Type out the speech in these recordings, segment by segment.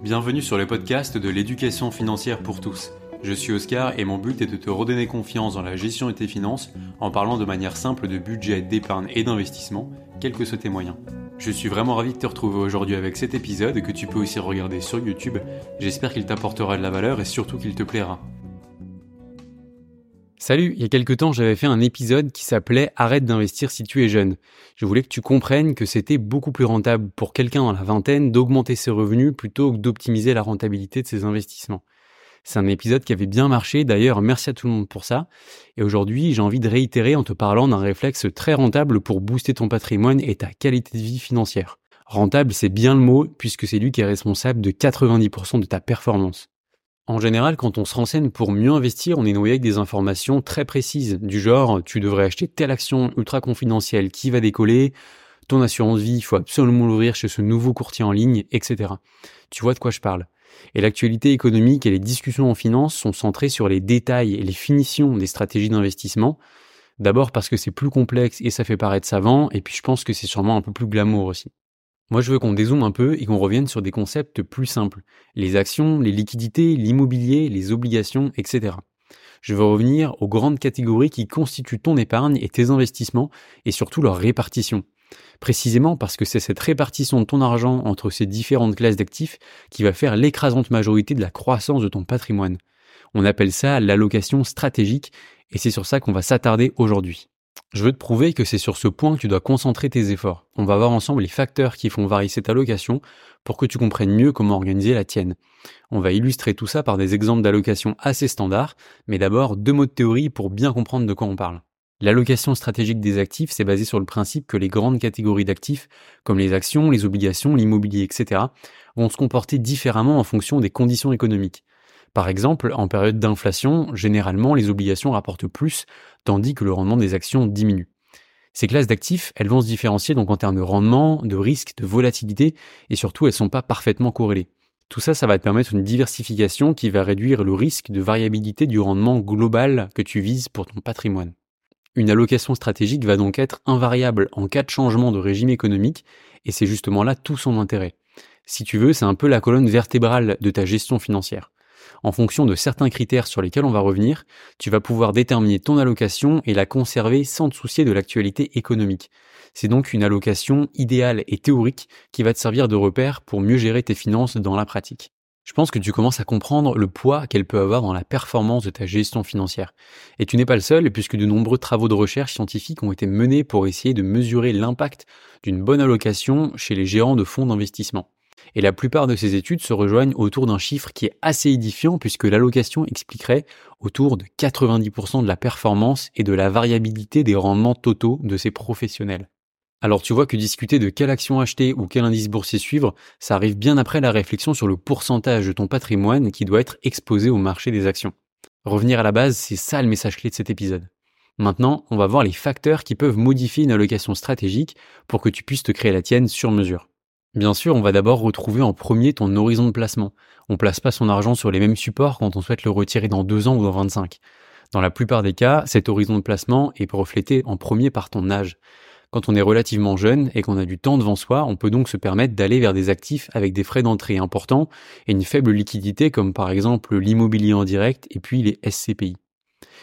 Bienvenue sur le podcast de l'éducation financière pour tous. Je suis Oscar et mon but est de te redonner confiance dans la gestion de tes finances en parlant de manière simple de budget, d'épargne et d'investissement, quels que soient tes moyens. Je suis vraiment ravi de te retrouver aujourd'hui avec cet épisode que tu peux aussi regarder sur YouTube. J'espère qu'il t'apportera de la valeur et surtout qu'il te plaira. Salut, il y a quelque temps j'avais fait un épisode qui s'appelait Arrête d'investir si tu es jeune. Je voulais que tu comprennes que c'était beaucoup plus rentable pour quelqu'un dans la vingtaine d'augmenter ses revenus plutôt que d'optimiser la rentabilité de ses investissements. C'est un épisode qui avait bien marché, d'ailleurs merci à tout le monde pour ça. Et aujourd'hui j'ai envie de réitérer en te parlant d'un réflexe très rentable pour booster ton patrimoine et ta qualité de vie financière. Rentable c'est bien le mot puisque c'est lui qui est responsable de 90% de ta performance. En général, quand on se renseigne pour mieux investir, on est noyé avec des informations très précises, du genre tu devrais acheter telle action ultra confidentielle qui va décoller, ton assurance vie, il faut absolument l'ouvrir chez ce nouveau courtier en ligne, etc. Tu vois de quoi je parle. Et l'actualité économique et les discussions en finance sont centrées sur les détails et les finitions des stratégies d'investissement. D'abord parce que c'est plus complexe et ça fait paraître savant, et puis je pense que c'est sûrement un peu plus glamour aussi. Moi, je veux qu'on dézoome un peu et qu'on revienne sur des concepts plus simples. Les actions, les liquidités, l'immobilier, les obligations, etc. Je veux revenir aux grandes catégories qui constituent ton épargne et tes investissements et surtout leur répartition. Précisément parce que c'est cette répartition de ton argent entre ces différentes classes d'actifs qui va faire l'écrasante majorité de la croissance de ton patrimoine. On appelle ça l'allocation stratégique et c'est sur ça qu'on va s'attarder aujourd'hui. Je veux te prouver que c'est sur ce point que tu dois concentrer tes efforts. On va voir ensemble les facteurs qui font varier cette allocation pour que tu comprennes mieux comment organiser la tienne. On va illustrer tout ça par des exemples d'allocation assez standards, mais d'abord deux mots de théorie pour bien comprendre de quoi on parle. L'allocation stratégique des actifs, c'est basé sur le principe que les grandes catégories d'actifs, comme les actions, les obligations, l'immobilier, etc., vont se comporter différemment en fonction des conditions économiques. Par exemple, en période d'inflation, généralement les obligations rapportent plus, tandis que le rendement des actions diminue. Ces classes d'actifs, elles vont se différencier donc en termes de rendement, de risque, de volatilité, et surtout elles sont pas parfaitement corrélées. Tout ça, ça va te permettre une diversification qui va réduire le risque de variabilité du rendement global que tu vises pour ton patrimoine. Une allocation stratégique va donc être invariable en cas de changement de régime économique, et c'est justement là tout son intérêt. Si tu veux, c'est un peu la colonne vertébrale de ta gestion financière en fonction de certains critères sur lesquels on va revenir, tu vas pouvoir déterminer ton allocation et la conserver sans te soucier de l'actualité économique. C'est donc une allocation idéale et théorique qui va te servir de repère pour mieux gérer tes finances dans la pratique. Je pense que tu commences à comprendre le poids qu'elle peut avoir dans la performance de ta gestion financière. Et tu n'es pas le seul, puisque de nombreux travaux de recherche scientifiques ont été menés pour essayer de mesurer l'impact d'une bonne allocation chez les gérants de fonds d'investissement. Et la plupart de ces études se rejoignent autour d'un chiffre qui est assez édifiant puisque l'allocation expliquerait autour de 90% de la performance et de la variabilité des rendements totaux de ces professionnels. Alors tu vois que discuter de quelle action acheter ou quel indice boursier suivre, ça arrive bien après la réflexion sur le pourcentage de ton patrimoine qui doit être exposé au marché des actions. Revenir à la base, c'est ça le message clé de cet épisode. Maintenant, on va voir les facteurs qui peuvent modifier une allocation stratégique pour que tu puisses te créer la tienne sur mesure. Bien sûr, on va d'abord retrouver en premier ton horizon de placement. On place pas son argent sur les mêmes supports quand on souhaite le retirer dans 2 ans ou dans 25. Dans la plupart des cas, cet horizon de placement est reflété en premier par ton âge. Quand on est relativement jeune et qu'on a du temps devant soi, on peut donc se permettre d'aller vers des actifs avec des frais d'entrée importants et une faible liquidité comme par exemple l'immobilier en direct et puis les SCPI.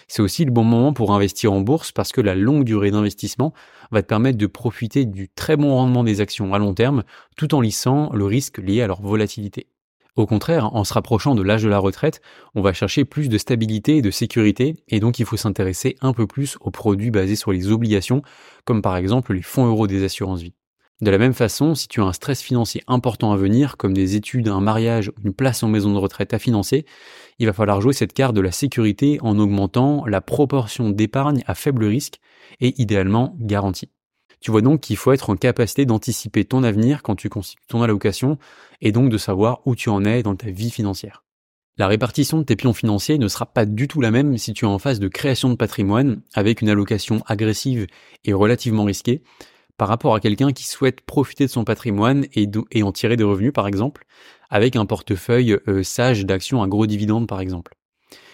C'est aussi le bon moment pour investir en bourse parce que la longue durée d'investissement va te permettre de profiter du très bon rendement des actions à long terme tout en lissant le risque lié à leur volatilité. Au contraire, en se rapprochant de l'âge de la retraite, on va chercher plus de stabilité et de sécurité, et donc il faut s'intéresser un peu plus aux produits basés sur les obligations, comme par exemple les fonds euros des assurances vie. De la même façon, si tu as un stress financier important à venir, comme des études, un mariage ou une place en maison de retraite à financer, il va falloir jouer cette carte de la sécurité en augmentant la proportion d'épargne à faible risque et idéalement garantie. Tu vois donc qu'il faut être en capacité d'anticiper ton avenir quand tu constitues ton allocation et donc de savoir où tu en es dans ta vie financière. La répartition de tes pions financiers ne sera pas du tout la même si tu es en phase de création de patrimoine avec une allocation agressive et relativement risquée, par rapport à quelqu'un qui souhaite profiter de son patrimoine et, en tirer des revenus, par exemple, avec un portefeuille euh, sage d'actions à gros dividendes, par exemple.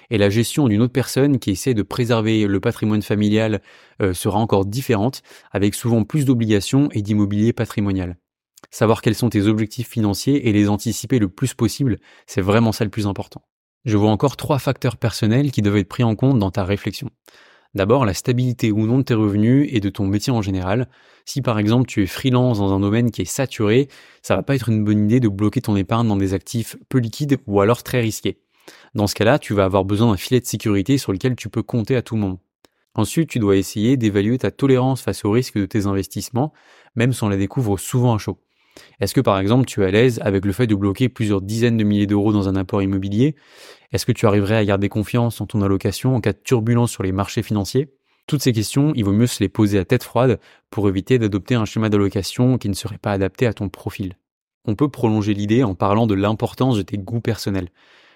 Et la gestion d'une autre personne qui essaie de préserver le patrimoine familial euh, sera encore différente, avec souvent plus d'obligations et d'immobilier patrimonial. Savoir quels sont tes objectifs financiers et les anticiper le plus possible, c'est vraiment ça le plus important. Je vois encore trois facteurs personnels qui doivent être pris en compte dans ta réflexion. D'abord, la stabilité ou non de tes revenus et de ton métier en général. Si par exemple tu es freelance dans un domaine qui est saturé, ça va pas être une bonne idée de bloquer ton épargne dans des actifs peu liquides ou alors très risqués. Dans ce cas-là, tu vas avoir besoin d'un filet de sécurité sur lequel tu peux compter à tout moment. Ensuite, tu dois essayer d'évaluer ta tolérance face au risque de tes investissements, même si on la découvre souvent à chaud. Est-ce que par exemple tu es à l'aise avec le fait de bloquer plusieurs dizaines de milliers d'euros dans un apport immobilier? Est-ce que tu arriverais à garder confiance en ton allocation en cas de turbulence sur les marchés financiers? Toutes ces questions, il vaut mieux se les poser à tête froide pour éviter d'adopter un schéma d'allocation qui ne serait pas adapté à ton profil. On peut prolonger l'idée en parlant de l'importance de tes goûts personnels.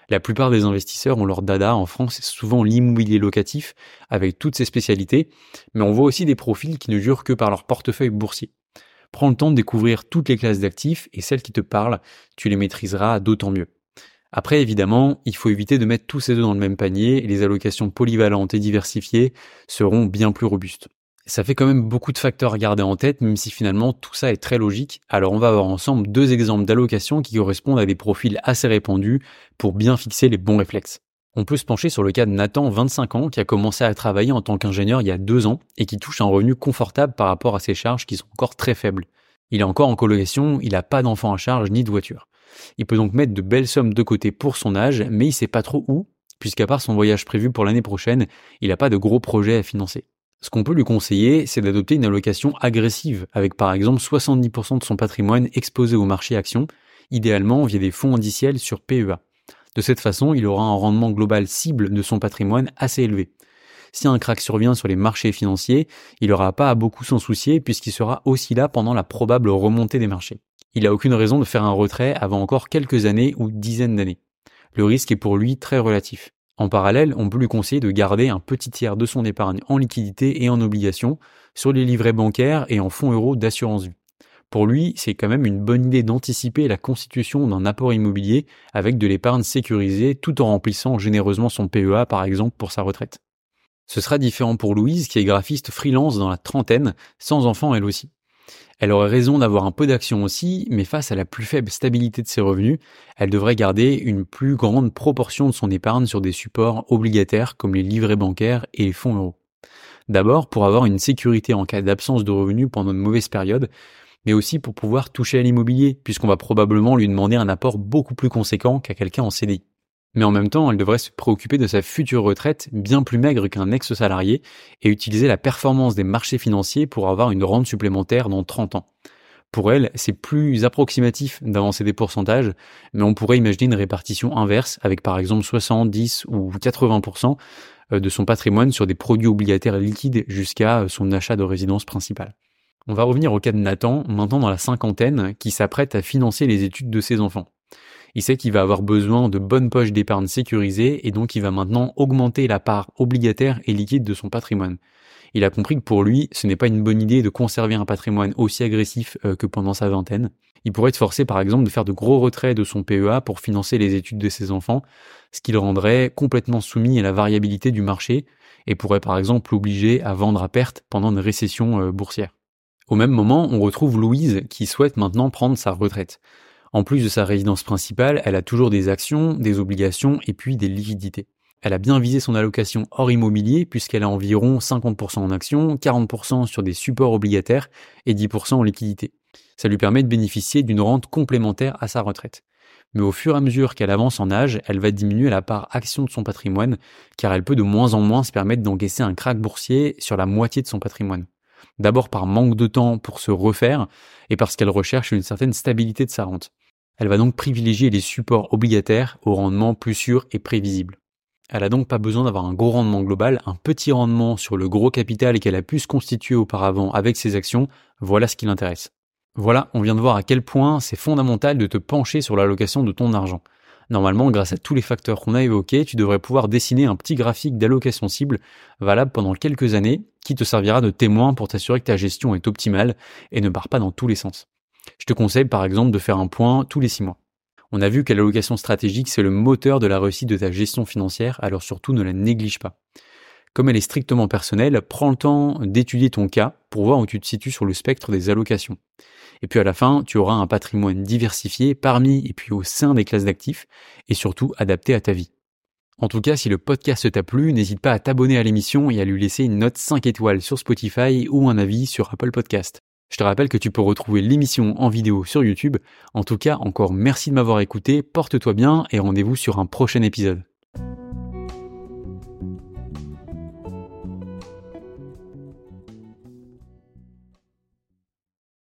La plupart des investisseurs ont leur dada en France, c'est souvent l'immobilier locatif avec toutes ses spécialités, mais on voit aussi des profils qui ne jurent que par leur portefeuille boursier. Prends le temps de découvrir toutes les classes d'actifs et celles qui te parlent, tu les maîtriseras d'autant mieux. Après, évidemment, il faut éviter de mettre tous ces œufs dans le même panier et les allocations polyvalentes et diversifiées seront bien plus robustes. Ça fait quand même beaucoup de facteurs à garder en tête, même si finalement tout ça est très logique. Alors on va avoir ensemble deux exemples d'allocations qui correspondent à des profils assez répandus pour bien fixer les bons réflexes. On peut se pencher sur le cas de Nathan, 25 ans, qui a commencé à travailler en tant qu'ingénieur il y a deux ans et qui touche un revenu confortable par rapport à ses charges qui sont encore très faibles. Il est encore en colocation, il n'a pas d'enfant à charge ni de voiture. Il peut donc mettre de belles sommes de côté pour son âge, mais il sait pas trop où, puisqu'à part son voyage prévu pour l'année prochaine, il n'a pas de gros projets à financer. Ce qu'on peut lui conseiller, c'est d'adopter une allocation agressive, avec par exemple 70% de son patrimoine exposé au marché action, idéalement via des fonds indiciels sur PEA. De cette façon, il aura un rendement global cible de son patrimoine assez élevé. Si un crack survient sur les marchés financiers, il n'aura pas à beaucoup s'en soucier puisqu'il sera aussi là pendant la probable remontée des marchés. Il n'a aucune raison de faire un retrait avant encore quelques années ou dizaines d'années. Le risque est pour lui très relatif. En parallèle, on peut lui conseiller de garder un petit tiers de son épargne en liquidité et en obligations, sur les livrets bancaires et en fonds euros d'assurance vie. Pour lui, c'est quand même une bonne idée d'anticiper la constitution d'un apport immobilier avec de l'épargne sécurisée tout en remplissant généreusement son PEA par exemple pour sa retraite. Ce sera différent pour Louise qui est graphiste freelance dans la trentaine, sans enfant elle aussi. Elle aurait raison d'avoir un peu d'action aussi, mais face à la plus faible stabilité de ses revenus, elle devrait garder une plus grande proportion de son épargne sur des supports obligataires comme les livrets bancaires et les fonds euros. D'abord, pour avoir une sécurité en cas d'absence de revenus pendant une mauvaise période, mais aussi pour pouvoir toucher à l'immobilier, puisqu'on va probablement lui demander un apport beaucoup plus conséquent qu'à quelqu'un en CDI. Mais en même temps, elle devrait se préoccuper de sa future retraite bien plus maigre qu'un ex-salarié et utiliser la performance des marchés financiers pour avoir une rente supplémentaire dans 30 ans. Pour elle, c'est plus approximatif d'avancer des pourcentages, mais on pourrait imaginer une répartition inverse avec par exemple 70 ou 80% euh, de son patrimoine sur des produits obligataires liquides jusqu'à son achat de résidence principale. On va revenir au cas de Nathan, maintenant dans la cinquantaine, qui s'apprête à financer les études de ses enfants. Il sait qu'il va avoir besoin de bonnes poches d'épargne sécurisées et donc il va maintenant augmenter la part obligataire et liquide de son patrimoine. Il a compris que pour lui, ce n'est pas une bonne idée de conserver un patrimoine aussi agressif euh, que pendant sa vingtaine. Il pourrait être forcé par exemple de faire de gros retraits de son PEA pour financer les études de ses enfants, ce qui le rendrait complètement soumis à la variabilité du marché et pourrait par exemple l'obliger à vendre à perte pendant une récession euh, boursière. Au même moment, on retrouve Louise qui souhaite maintenant prendre sa retraite. En plus de sa résidence principale, elle a toujours des actions, des obligations et puis des liquidités. Elle a bien visé son allocation hors immobilier puisqu'elle a environ 50% en actions, 40% sur des supports obligataires et 10% en liquidité. Ça lui permet de bénéficier d'une rente complémentaire à sa retraite. Mais au fur et à mesure qu'elle avance en âge, elle va diminuer la part action de son patrimoine car elle peut de moins en moins se permettre d'encaisser un crack boursier sur la moitié de son patrimoine. D'abord par manque de temps pour se refaire et parce qu'elle recherche une certaine stabilité de sa rente. Elle va donc privilégier les supports obligataires au rendement plus sûr et prévisible. Elle a donc pas besoin d'avoir un gros rendement global, un petit rendement sur le gros capital qu'elle a pu se constituer auparavant avec ses actions, voilà ce qui l'intéresse. Voilà, on vient de voir à quel point c'est fondamental de te pencher sur l'allocation de ton argent. Normalement, grâce à tous les facteurs qu'on a évoqués, tu devrais pouvoir dessiner un petit graphique d'allocation cible valable pendant quelques années qui te servira de témoin pour t'assurer que ta gestion est optimale et ne part pas dans tous les sens. Je te conseille par exemple de faire un point tous les six mois. On a vu que l'allocation stratégique, c'est le moteur de la réussite de ta gestion financière, alors surtout ne la néglige pas. Comme elle est strictement personnelle, prends le temps d'étudier ton cas pour voir où tu te situes sur le spectre des allocations. Et puis à la fin, tu auras un patrimoine diversifié parmi et puis au sein des classes d'actifs et surtout adapté à ta vie. En tout cas, si le podcast t'a plu, n'hésite pas à t'abonner à l'émission et à lui laisser une note 5 étoiles sur Spotify ou un avis sur Apple Podcast. Je te rappelle que tu peux retrouver l'émission en vidéo sur YouTube. En tout cas, encore merci de m'avoir écouté, porte-toi bien et rendez-vous sur un prochain épisode.